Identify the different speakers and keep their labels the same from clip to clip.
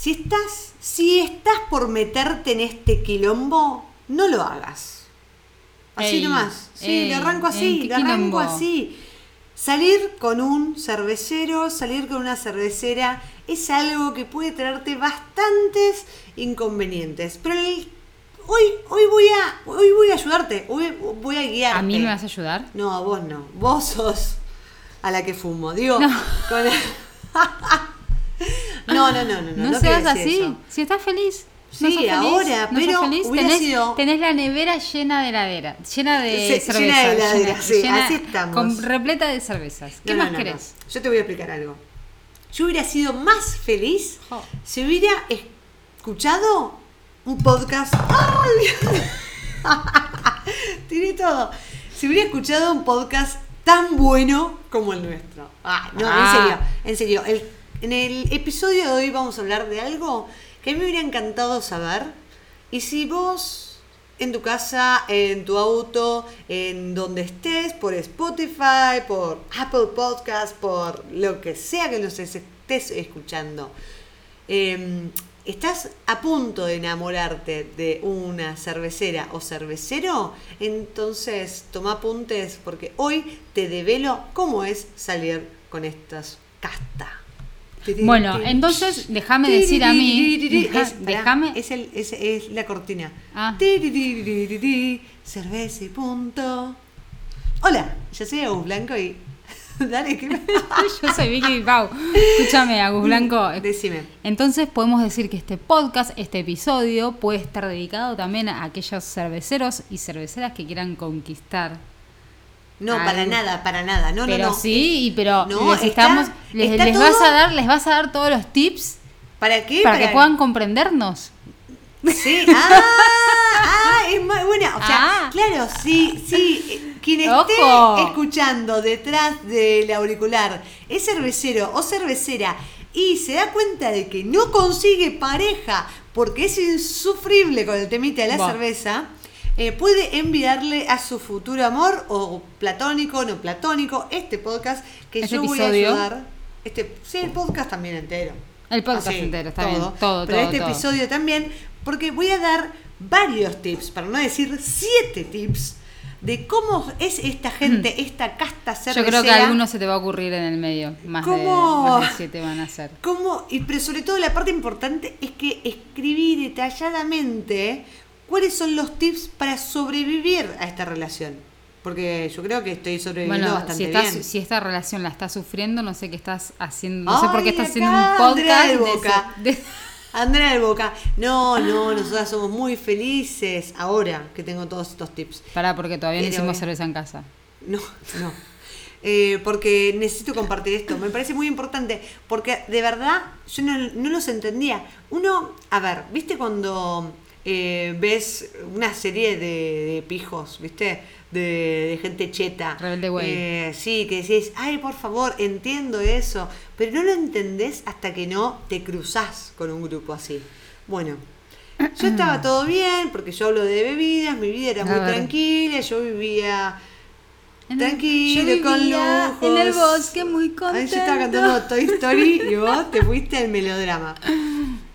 Speaker 1: si estás, si estás por meterte en este quilombo, no lo hagas. Así
Speaker 2: Ey,
Speaker 1: nomás. Sí,
Speaker 2: ey,
Speaker 1: le arranco
Speaker 2: ¿en
Speaker 1: así, le arranco
Speaker 2: quilombo?
Speaker 1: así. Salir con un cervecero, salir con una cervecera, es algo que puede traerte bastantes inconvenientes. Pero el- hoy, hoy voy a, hoy voy a ayudarte, hoy voy a guiarte.
Speaker 2: ¿A mí me vas a ayudar?
Speaker 1: No, a vos no. Vos sos a la que fumo. Digo,
Speaker 2: No.
Speaker 1: con no, no, no, no, no.
Speaker 2: No,
Speaker 1: no
Speaker 2: seas así.
Speaker 1: eso.
Speaker 2: Si estás feliz.
Speaker 1: Sí,
Speaker 2: ¿No sos feliz?
Speaker 1: ahora,
Speaker 2: ¿No sos
Speaker 1: pero
Speaker 2: feliz? tenés,
Speaker 1: sido-
Speaker 2: tenés la nevera llena de heladera, llena de cerveza.
Speaker 1: llena de heladera, sí, así estamos.
Speaker 2: Con, repleta de cervezas. ¿Qué
Speaker 1: No,
Speaker 2: más querés?
Speaker 1: Yo te voy a explicar algo. Yo hubiera sido más feliz
Speaker 2: Jo.
Speaker 1: si hubiera escuchado un podcast. ¡Ay! Tiré todo. Si hubiera escuchado un podcast tan bueno como el nuestro. Ah, no,
Speaker 2: Ah.
Speaker 1: en serio, en serio. El- en el episodio de hoy vamos a hablar de algo que a mí me hubiera encantado saber. Y si vos en tu casa, en tu auto, en donde estés, por Spotify, por Apple Podcast, por lo que sea que nos estés escuchando, eh, estás a punto de enamorarte de una cervecera o cervecero, entonces toma apuntes porque hoy te develo cómo es salir con estas castas.
Speaker 2: Bueno, entonces déjame decir a mí. déjame.
Speaker 1: es, el, es, es la cortina.
Speaker 2: Ah.
Speaker 1: Cerveza y punto. Hola, yo soy Agus Blanco y. Dale, que me.
Speaker 2: Yo soy Vicky Pau. Escúchame, Agus Blanco.
Speaker 1: Decime.
Speaker 2: Entonces podemos decir que este podcast, este episodio, puede estar dedicado también a aquellos cerveceros y cerveceras que quieran conquistar.
Speaker 1: No, para nada, para nada. No,
Speaker 2: pero
Speaker 1: no, no.
Speaker 2: sí, pero
Speaker 1: No,
Speaker 2: les
Speaker 1: está-
Speaker 2: estamos, les,
Speaker 1: está
Speaker 2: les vas a dar, les vas a dar todos los tips
Speaker 1: ¿Para qué?
Speaker 2: para que puedan comprendernos.
Speaker 1: Sí, ah, ah, es muy buena. O sea,
Speaker 2: Ah.
Speaker 1: claro, sí, sí. eh, Quien esté
Speaker 2: Ojo.
Speaker 1: escuchando detrás del auricular es cervecero o cervecera y se da cuenta de que no consigue pareja porque es insufrible con el temita de la
Speaker 2: Buah.
Speaker 1: cerveza, eh, puede enviarle a su futuro amor o platónico, no platónico, este podcast que
Speaker 2: Este
Speaker 1: yo voy a ayudar. Este, sí, el podcast también entero.
Speaker 2: El podcast
Speaker 1: Así,
Speaker 2: entero, está bien. Todo,
Speaker 1: Pero
Speaker 2: todo,
Speaker 1: este
Speaker 2: todo.
Speaker 1: episodio también, porque voy a dar varios tips, para no decir siete tips, de cómo es esta gente, esta casta
Speaker 2: Mm. Yo
Speaker 1: cervecera.
Speaker 2: creo que alguno se te va a ocurrir en el medio. Más, de,
Speaker 1: ¿Cómo?
Speaker 2: más de siete van a ser.
Speaker 1: cómo- y, pero sobre todo la parte importante es que escribí detalladamente cuáles son los tips para sobrevivir a esta relación. Porque yo creo que estoy sobreviviendo
Speaker 2: Bueno,
Speaker 1: bastante
Speaker 2: si, estás,
Speaker 1: bien.
Speaker 2: si esta relación la estás sufriendo, no sé qué estás haciendo. No sé por qué estás haciendo un
Speaker 1: Andrea
Speaker 2: podcast
Speaker 1: del
Speaker 2: de
Speaker 1: Boca.
Speaker 2: ese- de-
Speaker 1: Andrea del Boca, no, no, nosotras somos muy felices ahora que tengo todos estos tips.
Speaker 2: Pará, porque todavía no hicimos
Speaker 1: eh,
Speaker 2: cerveza en casa.
Speaker 1: No, no. Eh, porque necesito compartir esto. Me parece muy importante. Porque de verdad yo no, no los entendía. Uno, a ver, ¿viste cuando eh, ves una serie de, de pijos, ¿viste? De, de gente cheta.
Speaker 2: Rebelde Way.
Speaker 1: Eh, sí, que decís, ay, por favor, entiendo eso. Pero no lo entendés hasta que no te cruzás con un grupo así. Bueno. Yo estaba todo bien, porque yo hablo de bebidas, mi vida era muy tranquila, yo vivía
Speaker 2: el-
Speaker 1: Tranquilo,
Speaker 2: yo
Speaker 1: con lujos.
Speaker 2: En el bosque muy contento.
Speaker 1: Ahí yo estaba cantando Toy Story y vos te fuiste al melodrama.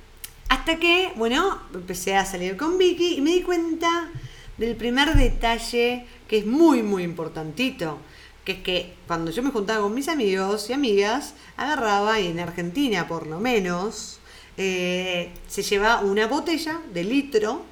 Speaker 1: Hasta que, bueno, empecé a salir con Vicky y me di cuenta del primer detalle que es muy, muy importantito. Que es que cuando yo me juntaba con mis amigos y amigas, agarraba, y en Argentina por lo menos, eh, se lleva una botella de litro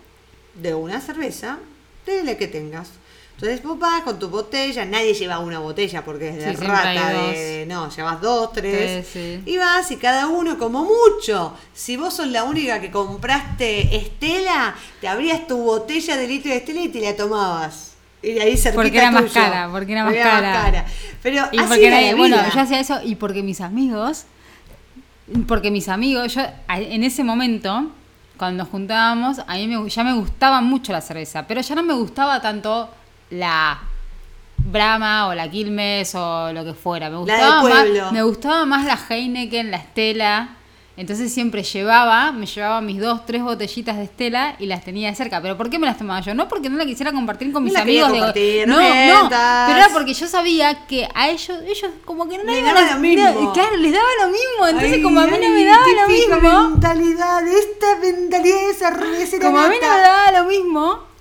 Speaker 1: de una cerveza, de la que tengas. Entonces vos vas con tu botella, nadie lleva una botella porque es de
Speaker 2: Sí,
Speaker 1: rata, de, no, llevas dos, tres,
Speaker 2: sí.
Speaker 1: y vas y cada uno como mucho. Si vos sos la única que compraste Estela, te abrías tu botella de litro de Estela y te la tomabas. Y ahí cerquita
Speaker 2: Porque era más cara, porque era más cara.
Speaker 1: Pero
Speaker 2: Y
Speaker 1: así
Speaker 2: porque
Speaker 1: era
Speaker 2: nadie-
Speaker 1: la
Speaker 2: bueno, yo hacía eso y porque mis amigos, porque mis amigos, yo en ese momento, cuando nos juntábamos, a mí me, ya me gustaba mucho la cerveza, pero ya no me gustaba tanto la Brahma o la Quilmes o lo que fuera. Me gustaba, más, me gustaba más la Heineken, la Estela. Entonces siempre llevaba, me llevaba mis dos, tres botellitas de Estela y las tenía cerca. ¿Pero por qué me las tomaba yo? No porque no la quisiera compartir con mis amigos. no,
Speaker 1: no
Speaker 2: pero era porque yo sabía que a ellos, ellos como que no
Speaker 1: Le
Speaker 2: iban
Speaker 1: daba
Speaker 2: a-
Speaker 1: lo mismo.
Speaker 2: Claro, les daba lo mismo. Entonces
Speaker 1: Ay,
Speaker 2: como a mí no me daba lo mismo.
Speaker 1: brutalidad, esta mentalidad de cervecera
Speaker 2: Como a mí no me
Speaker 1: nata.
Speaker 2: da lo mismo.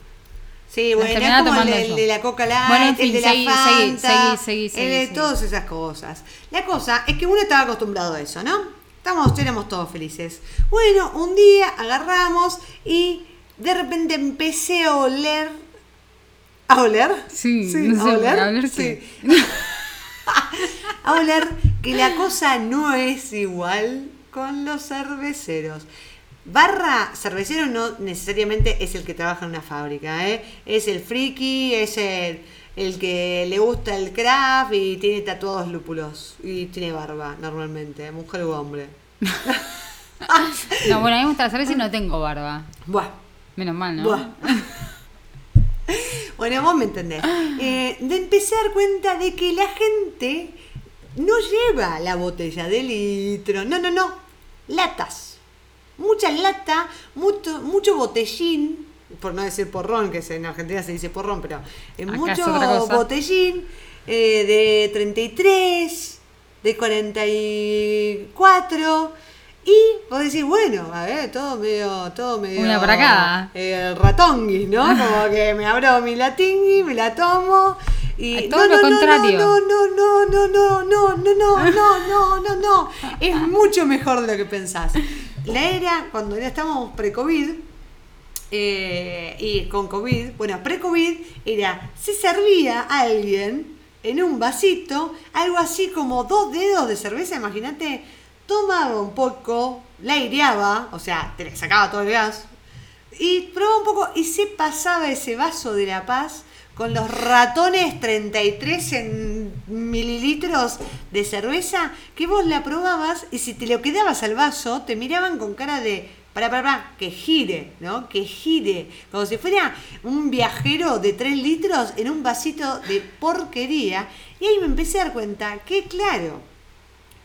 Speaker 1: Sí, bueno, es como el, de- el
Speaker 2: yo.
Speaker 1: de la Coca Light,
Speaker 2: Bueno, en fin,
Speaker 1: el de
Speaker 2: seguí,
Speaker 1: la Fanta,
Speaker 2: seguí, seguí,
Speaker 1: el de
Speaker 2: seguí.
Speaker 1: todas esas cosas. La cosa es que uno estaba acostumbrado a eso, ¿no? Estamos, éramos todos felices. Bueno, un día agarramos y de repente empecé a oler. ¿A oler?
Speaker 2: Sí,
Speaker 1: sí
Speaker 2: no
Speaker 1: ¿a
Speaker 2: sé,
Speaker 1: oler?
Speaker 2: a oler
Speaker 1: sí. a oler que la cosa no es igual con los cerveceros. Barra cervecero no necesariamente es el que trabaja en una fábrica, ¿eh? es el friki, es el, el que le gusta el craft y tiene tatuados lúpulos y tiene barba normalmente, mujer u hombre.
Speaker 2: No, bueno, a mí me gusta la cerveza y no tengo barba.
Speaker 1: Buah,
Speaker 2: Menos mal, ¿no?
Speaker 1: buah. Bueno, vos me entendés. Eh, de empecé a dar cuenta de que la gente no lleva la botella de litro, no, no, no, latas. Mucha lata, mucho, mucho botellín, por no decir porrón, que en Argentina se dice porrón, pero eh, mucho botellín eh, de 33, de 44. Y vos decís, bueno, a ver, todo medio, todo medio.
Speaker 2: Una para cada.
Speaker 1: eh, ratonguis, ¿no? Como que me abro mi latingui, me la tomo. Y
Speaker 2: todo lo contrario.
Speaker 1: No, no, no, no, no, no, no, no, no, no, no, no. Es mucho mejor de lo que pensás. La era, cuando ya estábamos pre-COVID, eh, y con COVID, bueno, pre-COVID era, se servía a alguien en un vasito, algo así como dos dedos de cerveza, imagínate, tomaba un poco, la aireaba, o sea, te le sacaba todo el gas, y probaba un poco y se pasaba ese vaso de La Paz con los ratones 33 en mililitros de cerveza que vos la probabas y si te lo quedabas al vaso te miraban con cara de para para para que gire, ¿no? Que gire, como si fuera un viajero de 3 litros en un vasito de porquería y ahí me empecé a dar cuenta que claro,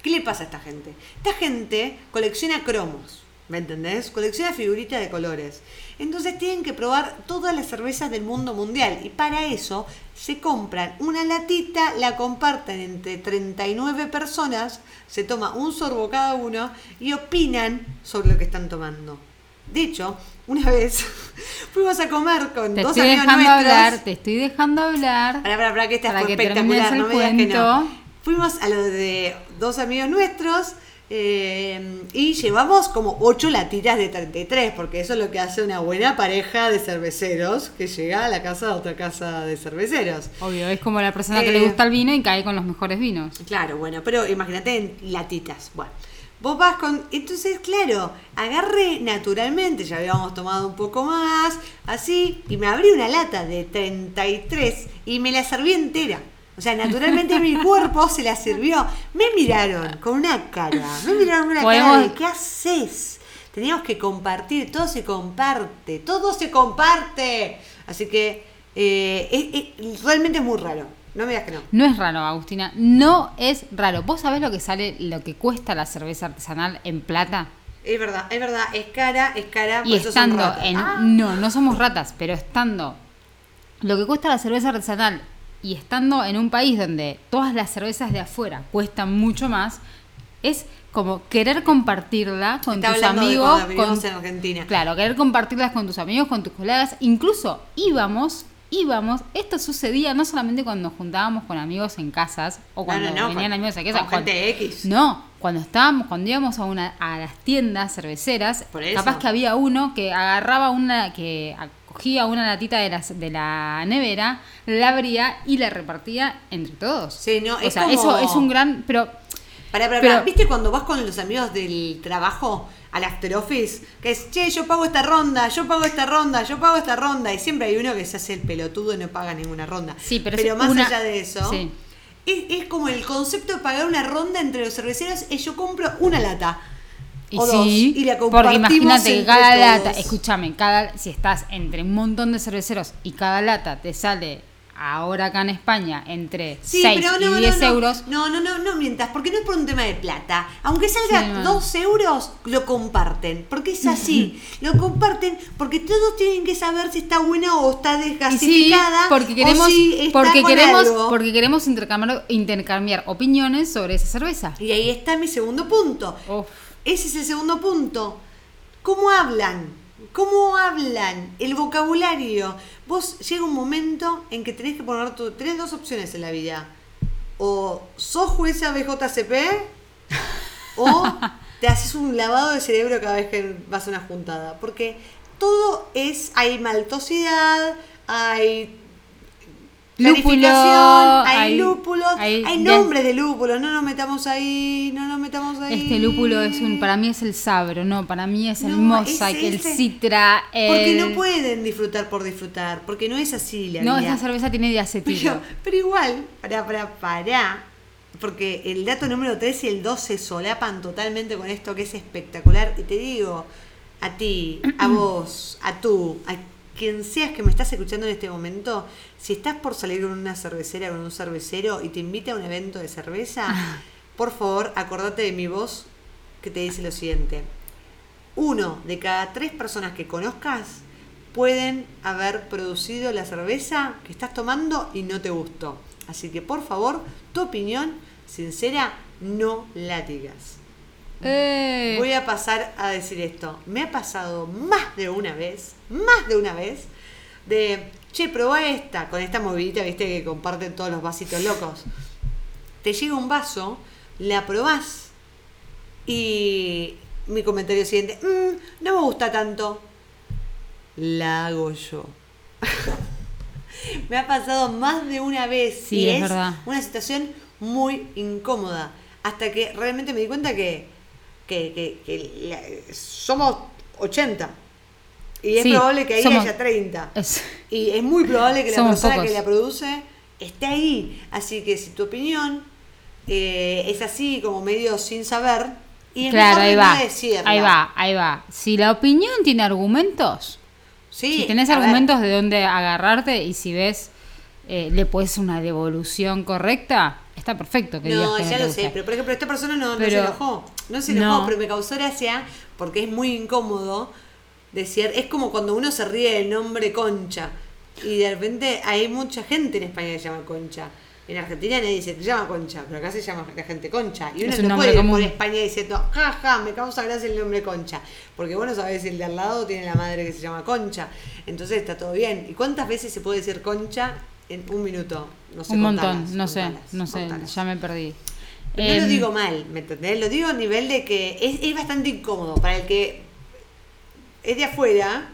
Speaker 1: ¿Qué le pasa a esta gente? Esta gente colecciona cromos, ¿me entendés? Colecciona figuritas de colores. Entonces tienen que probar todas las cervezas del mundo mundial y para eso se compran una latita, la comparten entre 39 personas, se toma un sorbo cada uno y opinan sobre lo que están tomando. De hecho, una vez fuimos a comer con
Speaker 2: Te
Speaker 1: dos amigos nuestros.
Speaker 2: hablar, te estoy dejando hablar.
Speaker 1: Para, para, para, que esta
Speaker 2: Para
Speaker 1: fue
Speaker 2: que
Speaker 1: espectacular, no me digas que no. Fuimos a lo de dos amigos nuestros eh, y llevamos como ocho latitas de 33, porque eso es lo que hace una buena pareja de cerveceros que llega a la casa de otra casa de cerveceros.
Speaker 2: Obvio, es como la persona que
Speaker 1: Eh,
Speaker 2: le gusta el vino y cae con los mejores vinos.
Speaker 1: Claro, bueno, pero imagínate en latitas. Bueno, vos vas con. Entonces, claro, agarré naturalmente, ya habíamos tomado un poco más, así, y me abrí una lata de 33 y me la serví entera. O sea, naturalmente mi cuerpo se la sirvió. Me miraron con una cara, me miraron con una cara de ¿qué haces? Teníamos que compartir, todo se comparte, todo se comparte. Así que eh, es- es- realmente es muy raro. No me digas que no.
Speaker 2: No es raro, Agustina. No es raro. ¿Vos sabés lo que sale, lo que cuesta la cerveza artesanal en plata?
Speaker 1: Es verdad, es verdad, es cara, es cara.
Speaker 2: Y estando en.
Speaker 1: Ah,
Speaker 2: No, no somos ratas, pero estando. Lo que cuesta la cerveza artesanal y estando en un país donde todas las cervezas de afuera cuestan mucho más, es como querer compartirla con
Speaker 1: Está
Speaker 2: tus amigos. con-
Speaker 1: en Argentina.
Speaker 2: Claro, querer compartirlas con tus amigos, con tus colegas. Incluso íbamos, íbamos. Esto sucedía no solamente cuando nos juntábamos con amigos en casas o cuando
Speaker 1: no, no,
Speaker 2: venían
Speaker 1: con-
Speaker 2: amigos a casa.
Speaker 1: con gente X.
Speaker 2: No, cuando estábamos, cuando íbamos a una a las tiendas cerveceras,
Speaker 1: Por eso.
Speaker 2: capaz que había uno que agarraba una, que cogía una latita de la, de la nevera, la abría y la repartía entre todos.
Speaker 1: Sí, no,
Speaker 2: o
Speaker 1: es
Speaker 2: sea,
Speaker 1: como-
Speaker 2: eso es un gran, pero Pero-
Speaker 1: pará. ¿Viste cuando vas con los amigos del trabajo al after office? Que es, che, yo pago esta ronda, yo pago esta ronda, yo pago esta ronda. Y siempre hay uno que se hace el pelotudo y no paga ninguna ronda.
Speaker 2: Sí, pero es
Speaker 1: más
Speaker 2: una-
Speaker 1: allá de eso,
Speaker 2: sí.
Speaker 1: es, es como el concepto de pagar una ronda entre los cerveceros es yo compro una lata.
Speaker 2: Y
Speaker 1: o dos,
Speaker 2: sí,
Speaker 1: y la
Speaker 2: porque imagínate que cada
Speaker 1: todos.
Speaker 2: lata, escúchame, cada si estás entre un montón de cerveceros y cada lata te sale ahora acá en España entre
Speaker 1: Sí,
Speaker 2: 6
Speaker 1: pero no,
Speaker 2: y 10
Speaker 1: no, no.
Speaker 2: euros,
Speaker 1: No, no, no, no mientas, porque no es por un tema de plata. Aunque salga
Speaker 2: Sí, no.
Speaker 1: 2 euros, lo comparten. Porque es así. lo comparten porque todos tienen que saber si está buena o está
Speaker 2: sí,
Speaker 1: desgasificada.
Speaker 2: porque
Speaker 1: o
Speaker 2: queremos,
Speaker 1: si está
Speaker 2: porque queremos, porque queremos intercambiar, intercambiar opiniones sobre esa cerveza.
Speaker 1: Y ahí está mi segundo punto.
Speaker 2: Uf.
Speaker 1: Ese es el segundo punto. ¿Cómo hablan? ¿Cómo hablan? El vocabulario. Vos llega un momento en que tenés que poner tu, tenés dos opciones en la vida. O sos jueza BJCP o te haces un lavado de cerebro cada vez que vas a una juntada. Porque todo es, hay maltosidad, hay
Speaker 2: Lúpulo,
Speaker 1: hay, lúpulos,
Speaker 2: hay
Speaker 1: nombres de lúpulos, no nos metamos ahí, no nos metamos ahí.
Speaker 2: Este lúpulo es un, para mí es el sabro, no, para mí es el
Speaker 1: No,
Speaker 2: mosaic,
Speaker 1: es
Speaker 2: el citra, el...
Speaker 1: Porque no pueden disfrutar por disfrutar, porque no es así la
Speaker 2: No,
Speaker 1: vida.
Speaker 2: esa cerveza tiene diacetilo.
Speaker 1: Pero, pero igual, para, para, para, porque el dato número 3 y el 12 solapan totalmente con esto que es espectacular. Y te digo, a ti, a vos, a tú, a quien seas que me estás escuchando en este momento, si estás por salir con una cervecera, con un cervecero y te invita a un evento de cerveza, por favor, acordate de mi voz que te dice lo siguiente. Uno de cada tres personas que conozcas pueden haber producido la cerveza que estás tomando y no te gustó. Así que por favor, tu opinión sincera no la digas.
Speaker 2: Eh,
Speaker 1: Voy a pasar a decir esto. Me ha pasado más de una vez, más de una vez, de, che, probá esta, con esta movidita, viste, que comparten todos los vasitos locos. Te llega un vaso, la probás y mi comentario siguiente, "Mm, no me gusta tanto. La hago yo. me ha pasado más de una vez
Speaker 2: Sí,
Speaker 1: y
Speaker 2: es
Speaker 1: es una situación muy incómoda. Hasta que realmente me di cuenta que, que, que- que la- somos 80. Y es
Speaker 2: Sí,
Speaker 1: probable que ahí
Speaker 2: somos-
Speaker 1: haya 30.
Speaker 2: es-
Speaker 1: Y es muy probable que la persona
Speaker 2: pocos.
Speaker 1: que la produce esté ahí. Así que si tu opinión eh, es así, como medio sin saber, y es
Speaker 2: claro, ahí va.
Speaker 1: no decirla.
Speaker 2: Ahí va, ahí va. Si la opinión tiene argumentos,
Speaker 1: Sí,
Speaker 2: si tenés
Speaker 1: ver,
Speaker 2: argumentos de dónde agarrarte y si ves, eh, le puedes una devolución correcta, está perfecto que digas
Speaker 1: No,
Speaker 2: que no
Speaker 1: ya lo sé, pero por ejemplo, esta persona no, no se enojó. No se enojó,
Speaker 2: no.
Speaker 1: pero me causó gracia porque es muy incómodo decir. Es como cuando uno se ríe del nombre Concha y de repente hay mucha gente en España que se llama Concha. En Argentina nadie dice se llama Concha, pero acá se llama la gente Concha. Y uno
Speaker 2: Es un
Speaker 1: no puede ir por. España diciendo, ja, ja, me causa gracia el nombre Concha. Porque bueno, sabes, el de al lado tiene la madre que se llama Concha. Entonces está todo bien. ¿Y cuántas veces se puede decir Concha en un minuto? No sé,
Speaker 2: Un montón,
Speaker 1: contalas,
Speaker 2: no sé,
Speaker 1: contalas,
Speaker 2: no sé,
Speaker 1: contalas.
Speaker 2: ya me perdí.
Speaker 1: Pero no lo
Speaker 2: Em,
Speaker 1: digo mal, ¿me entendés? Lo digo a nivel de que es, es bastante incómodo para el que es de afuera.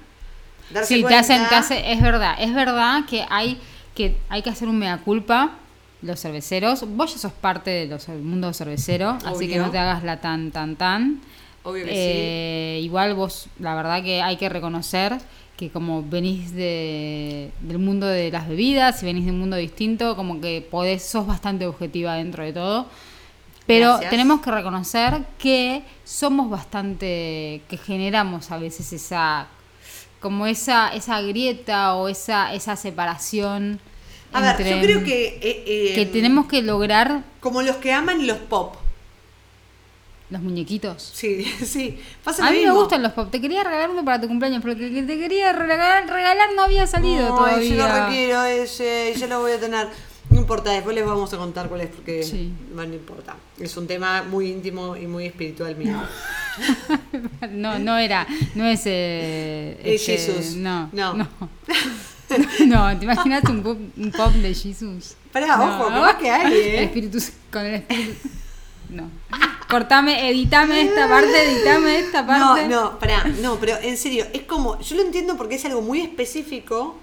Speaker 1: Darse
Speaker 2: Sí, te hacen, te es verdad, es verdad que hay que hay que hacer un mea culpa los cerveceros. Vos ya sos parte del mundo cervecero, así que no te hagas la tan tan tan.
Speaker 1: Obvio que
Speaker 2: Eh, Igual vos, la verdad que hay que reconocer que como venís de, del mundo de las bebidas, si venís de un mundo distinto, como que podés, sos bastante objetiva dentro de todo. Pero
Speaker 1: Gracias.
Speaker 2: tenemos que reconocer que somos bastante, que generamos a veces esa, como esa, esa grieta o esa, esa separación.
Speaker 1: A ver,
Speaker 2: entre-
Speaker 1: yo creo que. eh, eh,
Speaker 2: que tenemos que lograr
Speaker 1: Como los que aman los pop.
Speaker 2: los muñequitos.
Speaker 1: Sí, sí. Pasa
Speaker 2: A mí me gustan los pop. Te quería regalar uno para tu cumpleaños, pero que te quería regalar, regalar no había salido todavía.
Speaker 1: yo lo requiero ese, yo lo voy a tener. No importa, después les vamos a contar cuál es, porque
Speaker 2: Sí.
Speaker 1: no importa. Es un tema muy íntimo y muy espiritual mío.
Speaker 2: No, no era, no es eh,
Speaker 1: Eh,
Speaker 2: este,
Speaker 1: Jesus.
Speaker 2: No,
Speaker 1: No.
Speaker 2: no. No, ¿te imaginas un pop, un pop de Jesus?
Speaker 1: Pará,
Speaker 2: No.
Speaker 1: ojo, capaz que hay, ¿eh?
Speaker 2: El espíritu, con el espíritu. No. Cortame, editame esta parte, editame esta parte.
Speaker 1: No, no, pará, no, pero en serio, es como, yo lo entiendo porque es algo muy específico,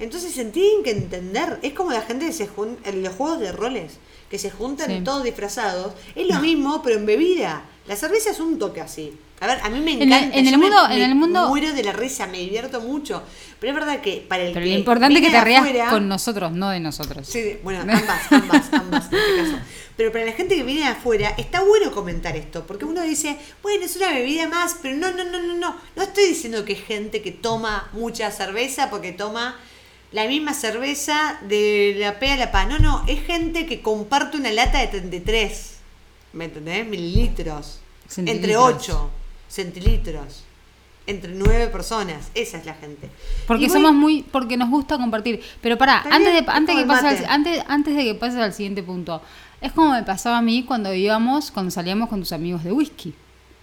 Speaker 1: entonces se tienen que entender, es como la gente que se junta, en los juegos de roles, que se juntan
Speaker 2: Sí.
Speaker 1: todos disfrazados, es lo mismo, pero en bebida. La cerveza es un toque así. A ver, a mí me
Speaker 2: En el-
Speaker 1: encanta.
Speaker 2: en el
Speaker 1: yo me-
Speaker 2: mundo-
Speaker 1: me,
Speaker 2: en el mundo-
Speaker 1: muero de la risa, me divierto mucho. Pero es verdad que para el
Speaker 2: Pero
Speaker 1: que
Speaker 2: lo importante es que te rías
Speaker 1: afuera-
Speaker 2: con nosotros, no de nosotros.
Speaker 1: Sí, bueno, ambas, ambas, ambas en este caso. Pero para la gente que viene de afuera, está bueno comentar esto, porque uno dice, bueno, es una bebida más, pero no, no, no, no, no. No estoy diciendo que es gente que toma mucha cerveza porque toma la misma cerveza de la P a la PA. No, no, es gente que comparte una lata de 33, ¿me entendés? Mililitros. Entre
Speaker 2: Centilitros.
Speaker 1: 8 centilitros. Entre 9 personas. Esa es la gente.
Speaker 2: Porque
Speaker 1: voy-
Speaker 2: somos muy, porque nos gusta compartir. Pero pará, antes de,
Speaker 1: es
Speaker 2: antes, que
Speaker 1: el
Speaker 2: pase
Speaker 1: mate.
Speaker 2: al, antes, antes de que pases al siguiente punto, es como me pasaba a mí cuando íbamos, cuando salíamos con tus amigos de whisky.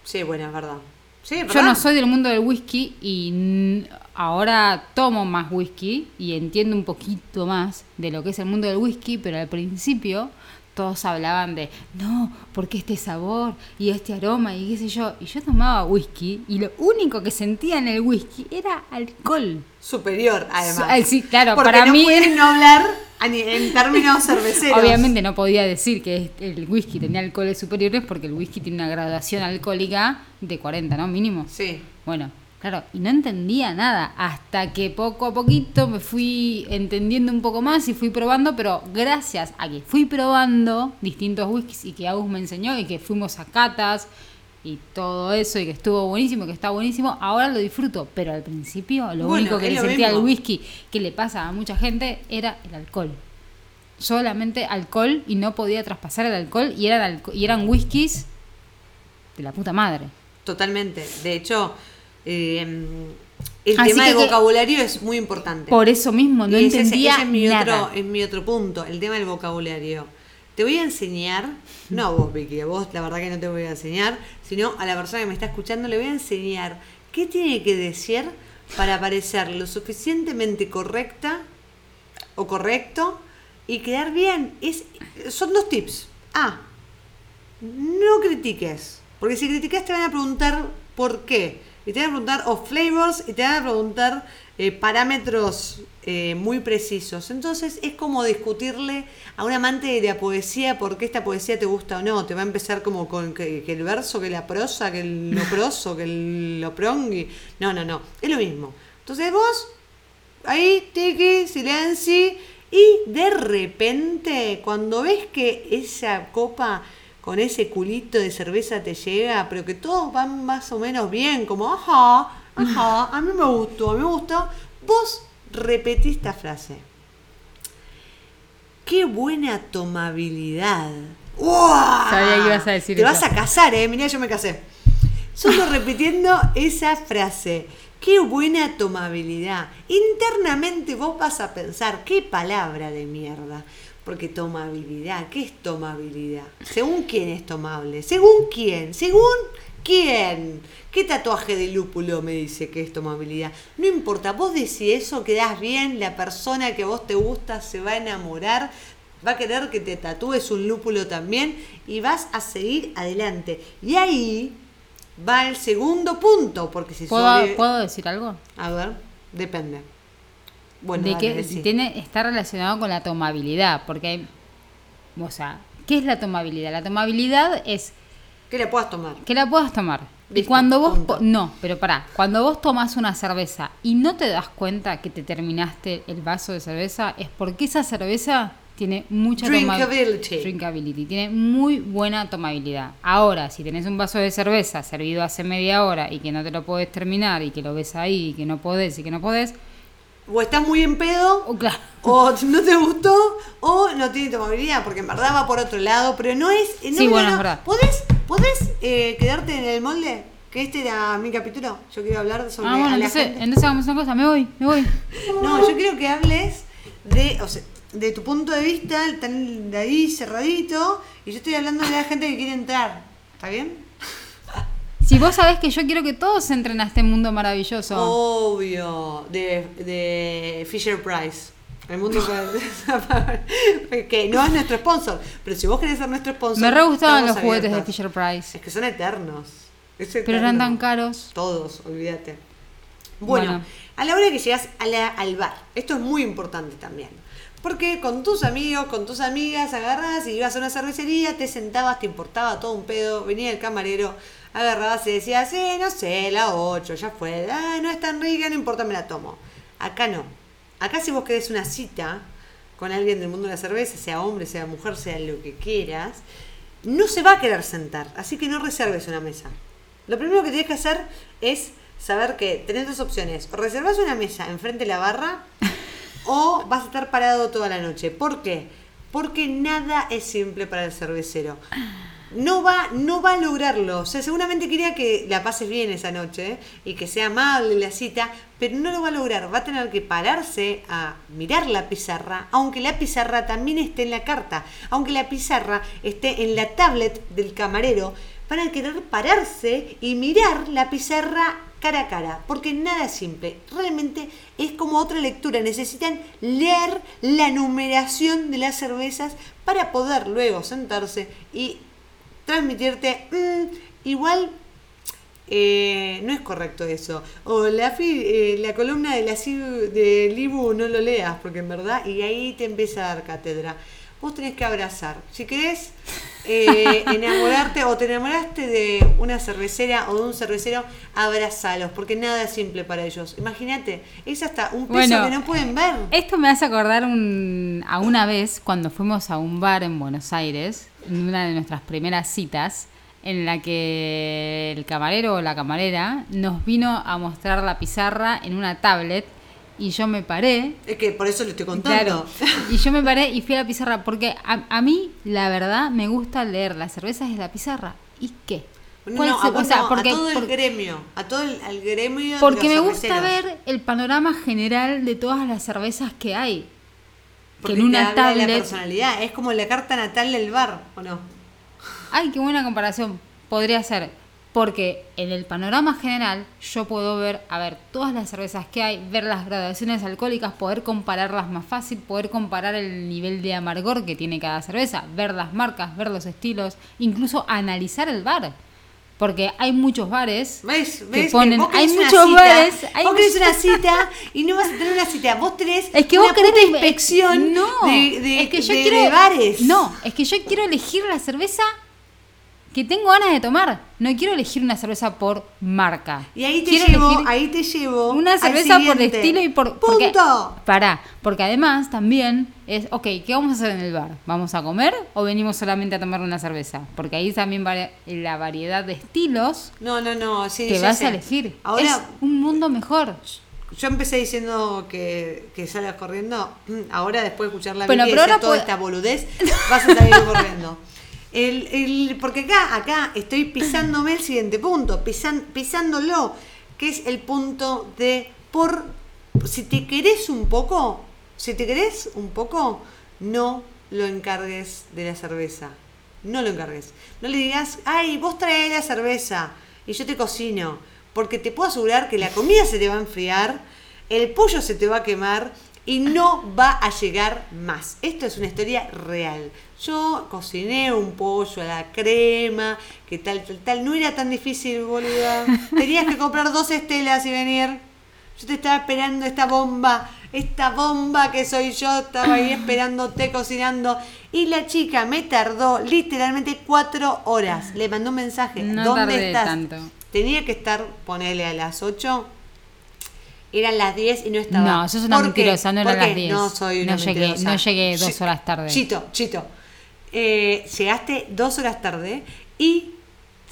Speaker 1: Sí, bueno, es verdad. Sí,
Speaker 2: Yo no soy del mundo del whisky y ahora tomo más whisky y entiendo un poquito más de lo que es el mundo del whisky, pero al principio todos hablaban de, no, porque este sabor y este aroma y qué sé yo. Y yo tomaba whisky y lo único que sentía en el whisky era alcohol.
Speaker 1: Superior, además.
Speaker 2: Sí, claro,
Speaker 1: Porque
Speaker 2: para
Speaker 1: no
Speaker 2: mí-
Speaker 1: no hablar en términos cerveceros.
Speaker 2: Obviamente no podía decir que el whisky tenía alcoholes superiores porque el whisky tiene una graduación alcohólica de 40, ¿no? Mínimo.
Speaker 1: Sí.
Speaker 2: Bueno, claro, y no entendía nada hasta que poco a poquito me fui entendiendo un poco más y fui probando, pero gracias a que fui probando distintos whiskies y que Agus me enseñó y que fuimos a catas y todo eso y que estuvo buenísimo, que está buenísimo, ahora lo disfruto, pero al principio lo
Speaker 1: Bueno,
Speaker 2: único que le sentía al whisky que le pasa a mucha gente era el alcohol. Solamente alcohol y no podía traspasar el alcohol y eran, alco- y eran whiskies de la puta madre.
Speaker 1: Totalmente. De hecho, eh, el
Speaker 2: Así
Speaker 1: tema
Speaker 2: que-
Speaker 1: vocabulario es muy importante.
Speaker 2: Por eso mismo no
Speaker 1: ese
Speaker 2: entendía
Speaker 1: ese es mi
Speaker 2: nada.
Speaker 1: Otro, es mi otro punto, el tema del vocabulario. Te voy a enseñar, no a vos, Vicky, a vos la verdad que no te voy a enseñar, sino a la persona que me está escuchando le voy a enseñar qué tiene que decir para parecer lo suficientemente correcta o correcto y quedar bien. Son dos tips. A, no critiques, porque si criticas te van a preguntar por qué. Y te van a preguntar off flavors y te van a preguntar eh, parámetros eh, muy precisos. Entonces es como discutirle a un amante de la poesía por qué esta poesía te gusta o no. Te va a empezar como con que, que el verso, que la prosa, que el lo proso, que el lo prongui. No, no, no. Es lo mismo. Entonces vos, ahí, tiki, silencio. Y de repente, cuando ves que esa copa con ese culito de cerveza te llega, pero que todos van más o menos bien, como, ajá, ajá, a mí me gustó, a mí me gustó, vos repetís esta frase. Qué buena tomabilidad. ¡Uah!
Speaker 2: Sabía que ibas a decir
Speaker 1: Te
Speaker 2: eso.
Speaker 1: vas a casar, eh. Mirá, yo me casé. Solo repitiendo esa frase. Qué buena tomabilidad. Internamente vos vas a pensar, qué palabra de mierda. Porque tomabilidad, ¿qué es tomabilidad? ¿Según quién es tomable? ¿Según quién? ¿Según quién? ¿Qué tatuaje de lúpulo me dice que es tomabilidad? No importa, vos decís eso, quedás bien, la persona que a vos te gusta se va a enamorar, va a querer que te tatúes un lúpulo también y vas a seguir adelante. Y ahí va el segundo punto, porque si
Speaker 2: ¿Puedo,
Speaker 1: sobre-
Speaker 2: ¿Puedo decir algo?
Speaker 1: A ver, depende. Bueno,
Speaker 2: de
Speaker 1: dale,
Speaker 2: que
Speaker 1: decí.
Speaker 2: tiene, está relacionado con la tomabilidad, porque hay, o sea, ¿qué es la tomabilidad? La tomabilidad es
Speaker 1: que le puedas tomar.
Speaker 2: que la puedas tomar. y cuando vos,
Speaker 1: punto.
Speaker 2: no, pero pará, cuando vos tomás una cerveza y no te das cuenta que te terminaste el vaso de cerveza, es porque esa cerveza tiene mucha toma-
Speaker 1: Drinkability.
Speaker 2: drinkability, tiene muy buena tomabilidad. Ahora, si tenés un vaso de cerveza servido hace media hora y que no te lo podés terminar y que lo ves ahí y que no podés y que no podés,
Speaker 1: O estás muy en pedo,
Speaker 2: oh, claro.
Speaker 1: o no te gustó, o no tiene tomabilidad, porque en verdad va por otro lado, pero no es... No,
Speaker 2: Sí,
Speaker 1: no,
Speaker 2: bueno,
Speaker 1: no.
Speaker 2: es verdad.
Speaker 1: ¿Podés, podés eh, quedarte en el molde? Que este era mi capítulo. Yo quiero hablar sobre
Speaker 2: Ah, bueno,
Speaker 1: a la
Speaker 2: entonces,
Speaker 1: gente.
Speaker 2: entonces hagamos una cosa, me voy, me voy.
Speaker 1: No, yo quiero que hables de, o sea, de tu punto de vista, tan de ahí cerradito, y yo estoy hablando de la gente que quiere entrar. ¿Está bien?
Speaker 2: Si vos sabés que yo quiero que todos entren a este mundo maravilloso.
Speaker 1: Obvio, de, de Fisher Price. El mundo que, no es nuestro sponsor, pero si vos querés ser nuestro sponsor.
Speaker 2: me re gustaban los juguetes de. Fisher Price,
Speaker 1: Es que son eternos. Es
Speaker 2: pero eran tan caros.
Speaker 1: Todos, olvídate. Bueno,
Speaker 2: Bueno.
Speaker 1: a la hora que llegas a la- al bar, esto es muy importante también. Porque con tus amigos, con tus amigas, agarras y ibas a una cervecería, te sentabas, te importaba todo un pedo, venía el camarero, agarrabas y decías, eh, no sé, la 8, ya fue, ah, no es tan rica, no importa, me la tomo. Acá no. Acá si vos querés una cita con alguien del mundo de la cerveza, sea hombre, sea mujer, sea lo que quieras, no se va a querer sentar, así que no reserves una mesa. Lo primero que tienes que hacer es saber que tenés dos opciones. O reservas una mesa enfrente de la barra o vas a estar parado toda la noche. ¿Por qué? Porque nada es simple para el cervecero. No va, no va a lograrlo. O sea, seguramente quería que la pases bien esa noche y que sea amable la cita, pero no lo va a lograr. Va a tener que pararse a mirar la pizarra, aunque la pizarra también esté en la carta, aunque la pizarra esté en la tablet del camarero, van a querer pararse y mirar la pizarra cara a cara, porque nada es simple, realmente es como otra lectura, necesitan leer la numeración de las cervezas para poder luego sentarse y transmitirte, "Mm, igual eh, no es correcto eso. O la, fi- eh, la columna de la Ciu- de Libu no lo leas, porque en verdad, y ahí te empieza a dar cátedra. Vos tenés que abrazar. Si querés eh, enamorarte o te enamoraste de una cervecera o de un cervecero, abrazalos, porque nada es simple para ellos. Imagínate, es hasta un peso
Speaker 2: Bueno,
Speaker 1: que no pueden ver.
Speaker 2: Esto me hace acordar un- a una vez cuando fuimos a un bar en Buenos Aires, una de nuestras primeras citas, en la que el camarero o la camarera nos vino a mostrar la pizarra en una tablet y yo me paré.
Speaker 1: Es que por eso le estoy contando.
Speaker 2: Claro, y yo me paré y fui a la pizarra porque a, a mí, la verdad, me gusta leer las cervezas de la pizarra. ¿Y qué?
Speaker 1: No,
Speaker 2: ¿Cuál
Speaker 1: no,
Speaker 2: se-
Speaker 1: a, vos
Speaker 2: o sea,
Speaker 1: no, a
Speaker 2: porque-
Speaker 1: todo el
Speaker 2: porque-
Speaker 1: gremio, a todo el al gremio de
Speaker 2: porque me gusta ver el panorama general de todas las cervezas que hay.
Speaker 1: Porque
Speaker 2: que en una
Speaker 1: te habla de la
Speaker 2: tablet
Speaker 1: personalidad, es como la carta natal del bar, ¿o no?
Speaker 2: Ay, qué buena comparación. Podría ser. Porque en el panorama general yo puedo ver, a ver, todas las cervezas que hay, ver las gradaciones alcohólicas, poder compararlas más fácil, poder comparar el nivel de amargor que tiene cada cerveza, ver las marcas, ver los estilos, incluso analizar el bar. Porque hay muchos bares
Speaker 1: ¿Ves?
Speaker 2: que
Speaker 1: ¿Ves?
Speaker 2: ponen,
Speaker 1: vos
Speaker 2: hay
Speaker 1: querés una
Speaker 2: muchos
Speaker 1: cita,
Speaker 2: bares, hay
Speaker 1: vos querés una cita y no vas a tener una cita. Vos tenés
Speaker 2: Es que
Speaker 1: una
Speaker 2: vos querés
Speaker 1: puta
Speaker 2: de-
Speaker 1: inspección
Speaker 2: no,
Speaker 1: de, de-
Speaker 2: es que yo
Speaker 1: de-
Speaker 2: quiero,
Speaker 1: de bares.
Speaker 2: No, es que yo quiero elegir la cerveza que tengo ganas de tomar. No quiero elegir una cerveza por marca.
Speaker 1: Y ahí te
Speaker 2: quiero
Speaker 1: llevo, ahí te llevo.
Speaker 2: una
Speaker 1: al
Speaker 2: cerveza por estilo y por porque,
Speaker 1: ¡Punto!
Speaker 2: Pará, porque además también es, ok, ¿qué vamos a hacer en el bar? ¿Vamos a comer o venimos solamente a tomar una cerveza? Porque ahí también varia- la variedad de estilos
Speaker 1: No, no, no. Sí,
Speaker 2: que vas
Speaker 1: sé.
Speaker 2: a elegir.
Speaker 1: Ahora,
Speaker 2: es un mundo mejor.
Speaker 1: yo empecé diciendo que, que salgas corriendo. Ahora, después de escuchar la
Speaker 2: Bueno, pero ahora
Speaker 1: toda
Speaker 2: puede-
Speaker 1: esta boludez, vas a salir corriendo. El, el- porque acá, acá estoy pisándome el siguiente punto, pisan- pisándolo, que es el punto de por si te querés un poco, si te querés un poco, no lo encargues de la cerveza. No lo encargues. No le digas, ay, vos traes la cerveza y yo te cocino. Porque te puedo asegurar que la comida se te va a enfriar, el pollo se te va a quemar y no va a llegar más. Esto es una historia real. Yo cociné un pollo a la crema, que tal, tal, tal. No era tan difícil, boluda. Tenías que comprar dos estelas y venir. Yo te estaba esperando esta bomba, esta bomba que soy yo, estaba ahí esperándote, cocinando. Y la chica me tardó literalmente cuatro horas. Le mandó un mensaje.
Speaker 2: No
Speaker 1: ¿Dónde estás?
Speaker 2: tanto.
Speaker 1: Tenía que estar, ponele a las 8. Eran las 10 y no estaba.
Speaker 2: No, sos una
Speaker 1: ¿Por qué?
Speaker 2: mentirosa, no eran las 10.
Speaker 1: No soy una
Speaker 2: No llegué-
Speaker 1: mentirosa.
Speaker 2: no llegué dos horas tarde.
Speaker 1: Chito, chito. Eh, llegaste dos horas tarde y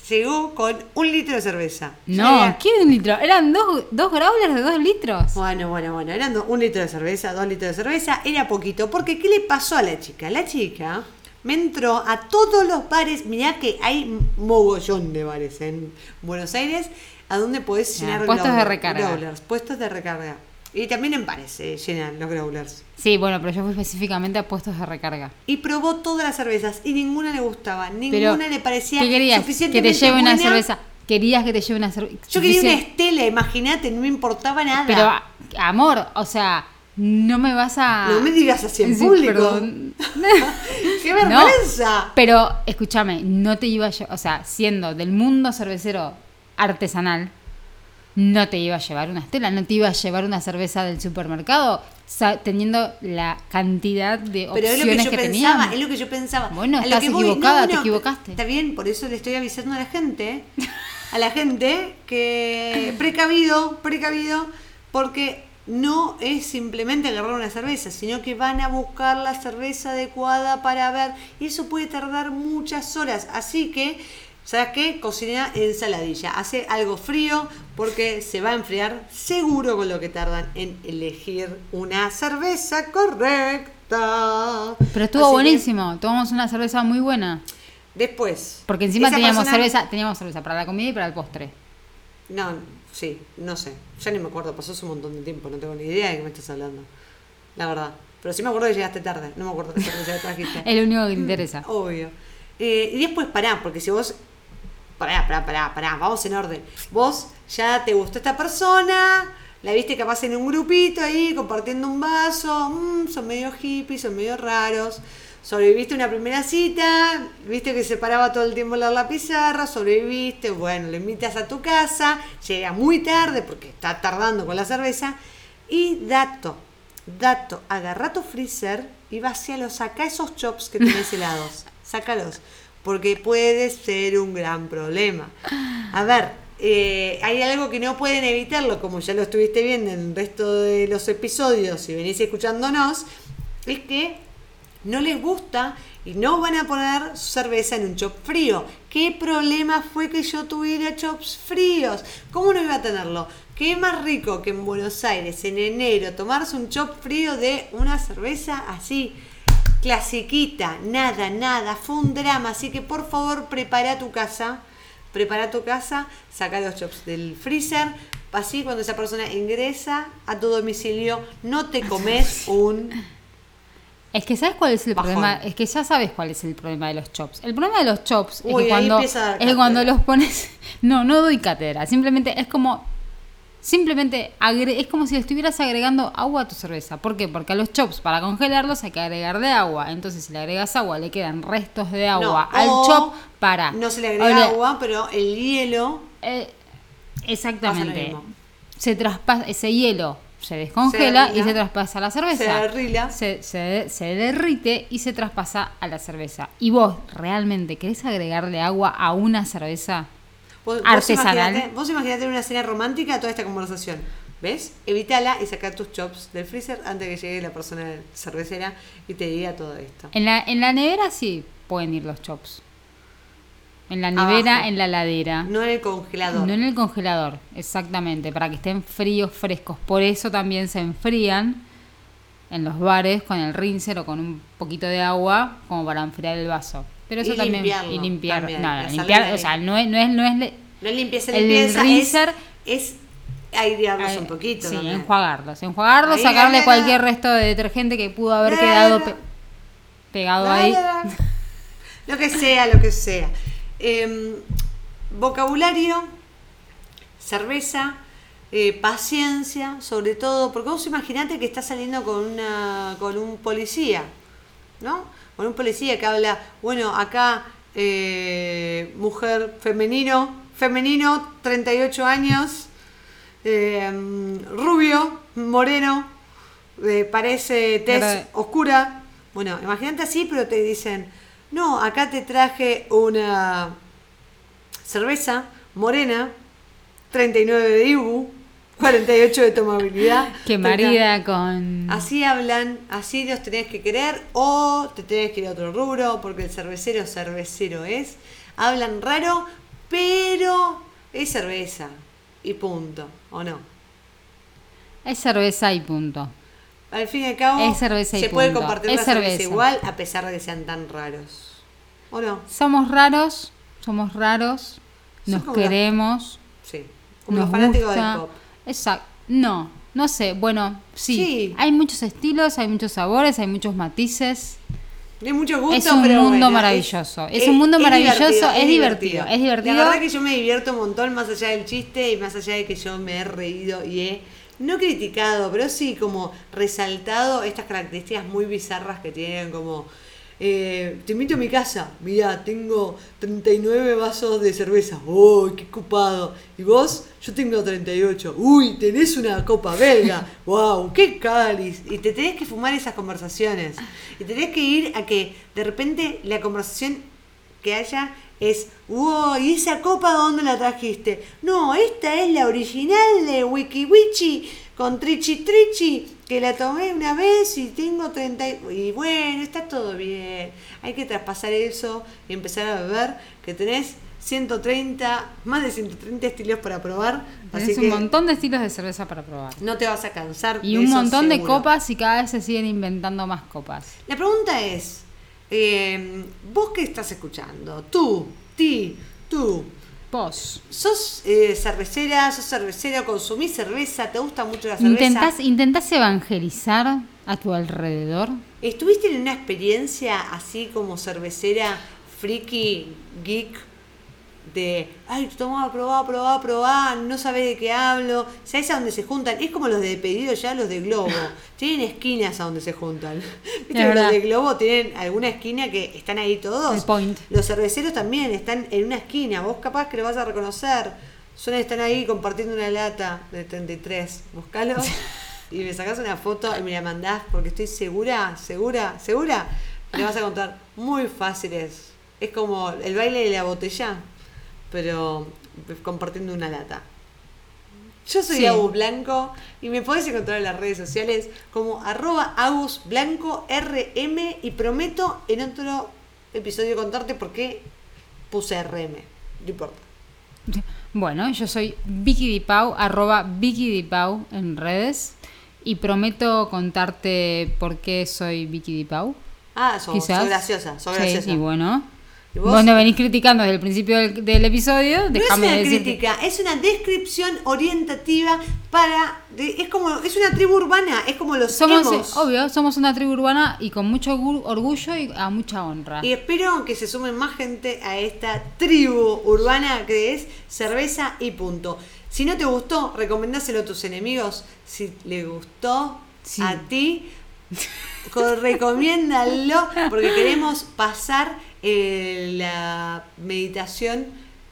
Speaker 1: llegó con un litro de cerveza.
Speaker 2: No,
Speaker 1: era-
Speaker 2: ¿qué un litro? Eran dos, dos growlers de dos litros.
Speaker 1: Bueno, bueno, bueno, eran do- un litro de cerveza, dos litros de cerveza, era poquito. Porque, ¿qué le pasó a la chica? La chica me entró a todos los bares, mirá que hay mogollón de bares en Buenos Aires, a donde podés
Speaker 2: Ah,
Speaker 1: llenar
Speaker 2: puestos de recarga.
Speaker 1: growlers, puestos de recarga. Y también en bares se llenan los growlers.
Speaker 2: Sí, bueno, pero yo fui específicamente a puestos de recarga.
Speaker 1: Y probó todas las cervezas y ninguna le gustaba,
Speaker 2: Pero,
Speaker 1: ninguna le parecía
Speaker 2: ¿qué querías? Que
Speaker 1: suficientemente
Speaker 2: te lleve una cerveza. Querías que te lleve una cerveza.
Speaker 1: Yo quería una estela, imagínate, no me importaba nada.
Speaker 2: Pero, amor, o sea, no me vas a.
Speaker 1: no me digas así en
Speaker 2: Sí,
Speaker 1: público.
Speaker 2: perdón.
Speaker 1: ¡Qué
Speaker 2: No,
Speaker 1: vergüenza!
Speaker 2: pero escúchame, no te iba a llevar, o sea, siendo del mundo cervecero artesanal, no te iba a llevar una estela, no te iba a llevar una cerveza del supermercado, teniendo la cantidad de
Speaker 1: Pero es lo que
Speaker 2: opciones
Speaker 1: yo
Speaker 2: que,
Speaker 1: pensaba, es lo que yo pensaba.
Speaker 2: Bueno,
Speaker 1: A
Speaker 2: estás
Speaker 1: que voy-
Speaker 2: equivocada, te equivocaste.
Speaker 1: Está bien, por eso le estoy avisando a la gente, a la gente que precavido, precavido, porque no es simplemente agarrar una cerveza, sino que van a buscar la cerveza adecuada para ver, y eso puede tardar muchas horas. Así que, ¿sabes qué? Cocina ensaladilla, hace algo frío porque se va a enfriar seguro con lo que tardan en elegir una cerveza correcta.
Speaker 2: Pero estuvo
Speaker 1: Así que,
Speaker 2: buenísimo, tomamos una cerveza muy buena.
Speaker 1: Después.
Speaker 2: Porque encima teníamos
Speaker 1: persona-
Speaker 2: cerveza, teníamos cerveza para la comida y para el postre.
Speaker 1: No, sí, no sé. Ya ni me acuerdo, pasó hace un montón de tiempo, no tengo ni idea de qué me estás hablando. La verdad. Pero sí me acuerdo que llegaste tarde, no me acuerdo qué cerveza trajiste.
Speaker 2: Es lo único que te interesa.
Speaker 1: Obvio. Eh, y después pará, porque si vos pará, pará, pará, pará, vamos en orden. Vos ya te gustó esta persona, la viste capaz en un grupito ahí, compartiendo un vaso, mm, son medio hippies, son medio raros. Sobreviviste una primera cita, viste que se paraba todo el tiempo en la pizarra, sobreviviste, bueno, le invitas a tu casa, llega muy tarde porque está tardando con la cerveza. Y dato, dato, agarra tu freezer y vacíalo, saca esos chops que tenés helados, sácalos, porque puede ser un gran problema. A ver, eh, hay algo que no pueden evitarlo, como ya lo estuviste viendo en el resto de los episodios, si venís escuchándonos, es que no les gusta y no van a poner su cerveza en un chop frío. ¿Qué problema fue que yo tuviera chops fríos? ¿Cómo no iba a tenerlo? ¿Qué más rico que en Buenos Aires en enero tomarse un chop frío de una cerveza así? Clasiquita, nada, nada, fue un drama, así que por favor prepara tu casa, prepara tu casa, saca los chops del freezer, así cuando esa persona ingresa a tu domicilio no te comes un
Speaker 2: es que sabes cuál es el
Speaker 1: Bajón.
Speaker 2: problema, es que ya sabes cuál es el problema de los chops. El problema de los chops
Speaker 1: Uy,
Speaker 2: es que cuando, es que cuando los pones, no, no doy cátedra, simplemente es como, simplemente es como si le estuvieras agregando agua a tu cerveza. ¿Por qué? Porque a los chops para congelarlos hay que agregarle agua. Entonces si le agregas agua le quedan restos de agua
Speaker 1: No,
Speaker 2: al chop para.
Speaker 1: No se le agrega agua, pero el hielo
Speaker 2: eh, exactamente. Se traspasa ese hielo. Se descongela
Speaker 1: Se
Speaker 2: y se traspasa a la cerveza.
Speaker 1: Se derrila.
Speaker 2: Se, se- se derrite y se traspasa a la cerveza. ¿Y vos realmente querés agregarle agua a una cerveza?
Speaker 1: Vos,
Speaker 2: Artesanal.
Speaker 1: Vos imaginate, vos una cena romántica toda esta conversación. ¿Ves? Evítala y sacar tus chops del freezer antes de que llegue la persona cervecera y te diga todo esto.
Speaker 2: En la, en la nevera sí pueden ir los chops. En la nevera,
Speaker 1: Abajo.
Speaker 2: en la ladera.
Speaker 1: No en el congelador.
Speaker 2: No en el congelador, exactamente, para que estén fríos, frescos. Por eso también se enfrían en los bares con el rinser o con un poquito de agua como para enfriar el vaso. Pero eso
Speaker 1: Y
Speaker 2: también
Speaker 1: limpiarlo
Speaker 2: y limpiar,
Speaker 1: también,
Speaker 2: no, no,
Speaker 1: la
Speaker 2: limpiar, o sea, no es no es no es
Speaker 1: No es limpieza,
Speaker 2: El
Speaker 1: limpieza.
Speaker 2: rinser-
Speaker 1: es, es airearlos un poquito.
Speaker 2: Sí, enjuagarlos, enjuagarlos,
Speaker 1: Ahí,
Speaker 2: sacarle cualquier resto de detergente que pudo haber
Speaker 1: La,
Speaker 2: quedado pe- pegado
Speaker 1: La,
Speaker 2: ahí.
Speaker 1: la. Lo que sea, lo que sea. Em, vocabulario, cerveza, eh, paciencia, sobre todo, porque vos imaginate que estás saliendo con una con un policía, ¿no? Con un policía que habla, bueno, acá eh, mujer femenino, femenino, 38 años, eh, rubio, moreno, eh, parece tez oscura. Bueno, imagínate así, pero te dicen, no, acá te traje una cerveza morena, 39 de Ibu, 48 de tomabilidad.
Speaker 2: Que marida con
Speaker 1: Así hablan, así los tenés que querer o te tenés que ir a otro rubro porque el cervecero cervecero es. Hablan raro, pero es cerveza y punto, ¿o no?
Speaker 2: es cerveza y punto.
Speaker 1: Al fin y al cabo,
Speaker 2: Es cerveza y
Speaker 1: se puede
Speaker 2: punto.
Speaker 1: compartir
Speaker 2: Es
Speaker 1: la cerveza.
Speaker 2: cerveza.
Speaker 1: igual a pesar de que sean tan raros. ¿O no?
Speaker 2: Somos raros, somos raros, nos queremos,
Speaker 1: Sí. Como
Speaker 2: nos
Speaker 1: los fanáticos
Speaker 2: gusta.
Speaker 1: del pop.
Speaker 2: Exacto. No, no sé. Bueno, sí,
Speaker 1: Sí.
Speaker 2: Hay muchos estilos, hay muchos sabores, hay muchos matices.
Speaker 1: Hay mucho gusto,
Speaker 2: Es un
Speaker 1: pero
Speaker 2: mundo
Speaker 1: bueno,
Speaker 2: maravilloso. Es un mundo maravilloso, es divertido, es divertido.
Speaker 1: La verdad que yo me divierto un montón más allá del chiste y más allá de que yo me he reído y he, no criticado, pero sí como resaltado estas características muy bizarras que tienen como... eh, te invito a mi casa, mirá, tengo 39 vasos de cerveza, ¡uy, qué copado! ¿Y vos? Yo tengo 38, ¡uy, tenés una copa belga! ¡Wow, qué cáliz! Y te tenés que fumar esas conversaciones. Y tenés que ir a que de repente la conversación que haya es, wow, ¿y esa copa dónde la trajiste? No, esta es la original de WikiWichi con Trichi Trichi, que la tomé una vez y tengo 30... y- Y bueno, está todo bien. Hay que traspasar eso y empezar a beber, que tenés 130, más de 130 estilos para probar. Así
Speaker 2: un
Speaker 1: que
Speaker 2: montón de estilos de cerveza para probar.
Speaker 1: no te vas a cansar.
Speaker 2: Y
Speaker 1: de
Speaker 2: un
Speaker 1: eso
Speaker 2: montón de copas y cada vez se siguen inventando más copas.
Speaker 1: La pregunta es, eh, vos que estás escuchando, tú, ti, tú,
Speaker 2: Vos.
Speaker 1: ¿sos eh, cervecera, sos cervecero, consumís cerveza, te gusta mucho la cerveza?
Speaker 2: ¿Intentás, ¿Intentás evangelizar a tu alrededor?
Speaker 1: ¿Estuviste en una experiencia así como cervecera, friki, geek, de, ay, tomá, probá, probá, probá, no sabés de qué hablo. ¿Sabés a dónde se juntan? Es como los de pedido ya, los de Globo. tienen esquinas a donde se juntan. ¿Viste que los de Globo tienen alguna esquina que están ahí todos?
Speaker 2: Point.
Speaker 1: Los cerveceros también están en una esquina. Vos capaz que lo vas a reconocer. Son están ahí compartiendo una lata de 33. Buscalo y me sacás una foto y me la mandás porque estoy segura, segura, segura. Me vas a contar muy fáciles. Es como el baile de la botella, pero compartiendo una lata. Yo soy
Speaker 2: Sí.
Speaker 1: Agus Blanco y me podés encontrar en las redes sociales como arroba Agus Blanco RM y prometo en otro episodio contarte por qué puse RM. No importa.
Speaker 2: Bueno, yo soy Vicky Dipau, arroba Vicky Dipau en redes. Y prometo contarte por qué soy Vicky Dipau.
Speaker 1: Ah, sos,
Speaker 2: Quizás.
Speaker 1: sos graciosa,
Speaker 2: Sí,
Speaker 1: graciosa.
Speaker 2: y bueno.
Speaker 1: ¿Y
Speaker 2: vos?
Speaker 1: vos?
Speaker 2: me venís criticando desde el principio del, del episodio.
Speaker 1: No es una crítica, es una descripción orientativa para. de- es como. Es una tribu urbana, es como los
Speaker 2: Somos,
Speaker 1: emos.
Speaker 2: obvio, somos una tribu urbana y con mucho orgu- orgullo y a mucha honra.
Speaker 1: Y espero que se sumen más gente a esta tribu urbana que es cerveza y punto. Si no te gustó, recomendáselo a tus enemigos. Si le gustó
Speaker 2: Sí.
Speaker 1: a ti, recomiéndalo porque queremos pasar eh, la meditación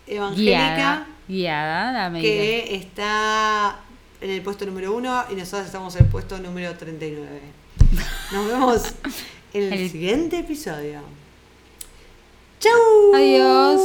Speaker 1: evangélica
Speaker 2: guiada, guiada la medida.
Speaker 1: que está en el puesto número uno y nosotros estamos en el puesto número 39. Nos vemos en el
Speaker 2: El-
Speaker 1: siguiente episodio. ¡Chau!
Speaker 2: Adiós.